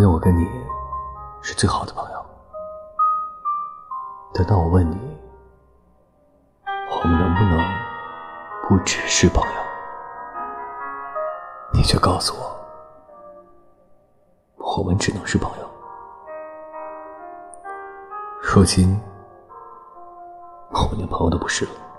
因为我跟你是最好的朋友。等到我问你我们能不能不只是朋友你却告诉我我们只能是朋友。如今我们连朋友都不是了。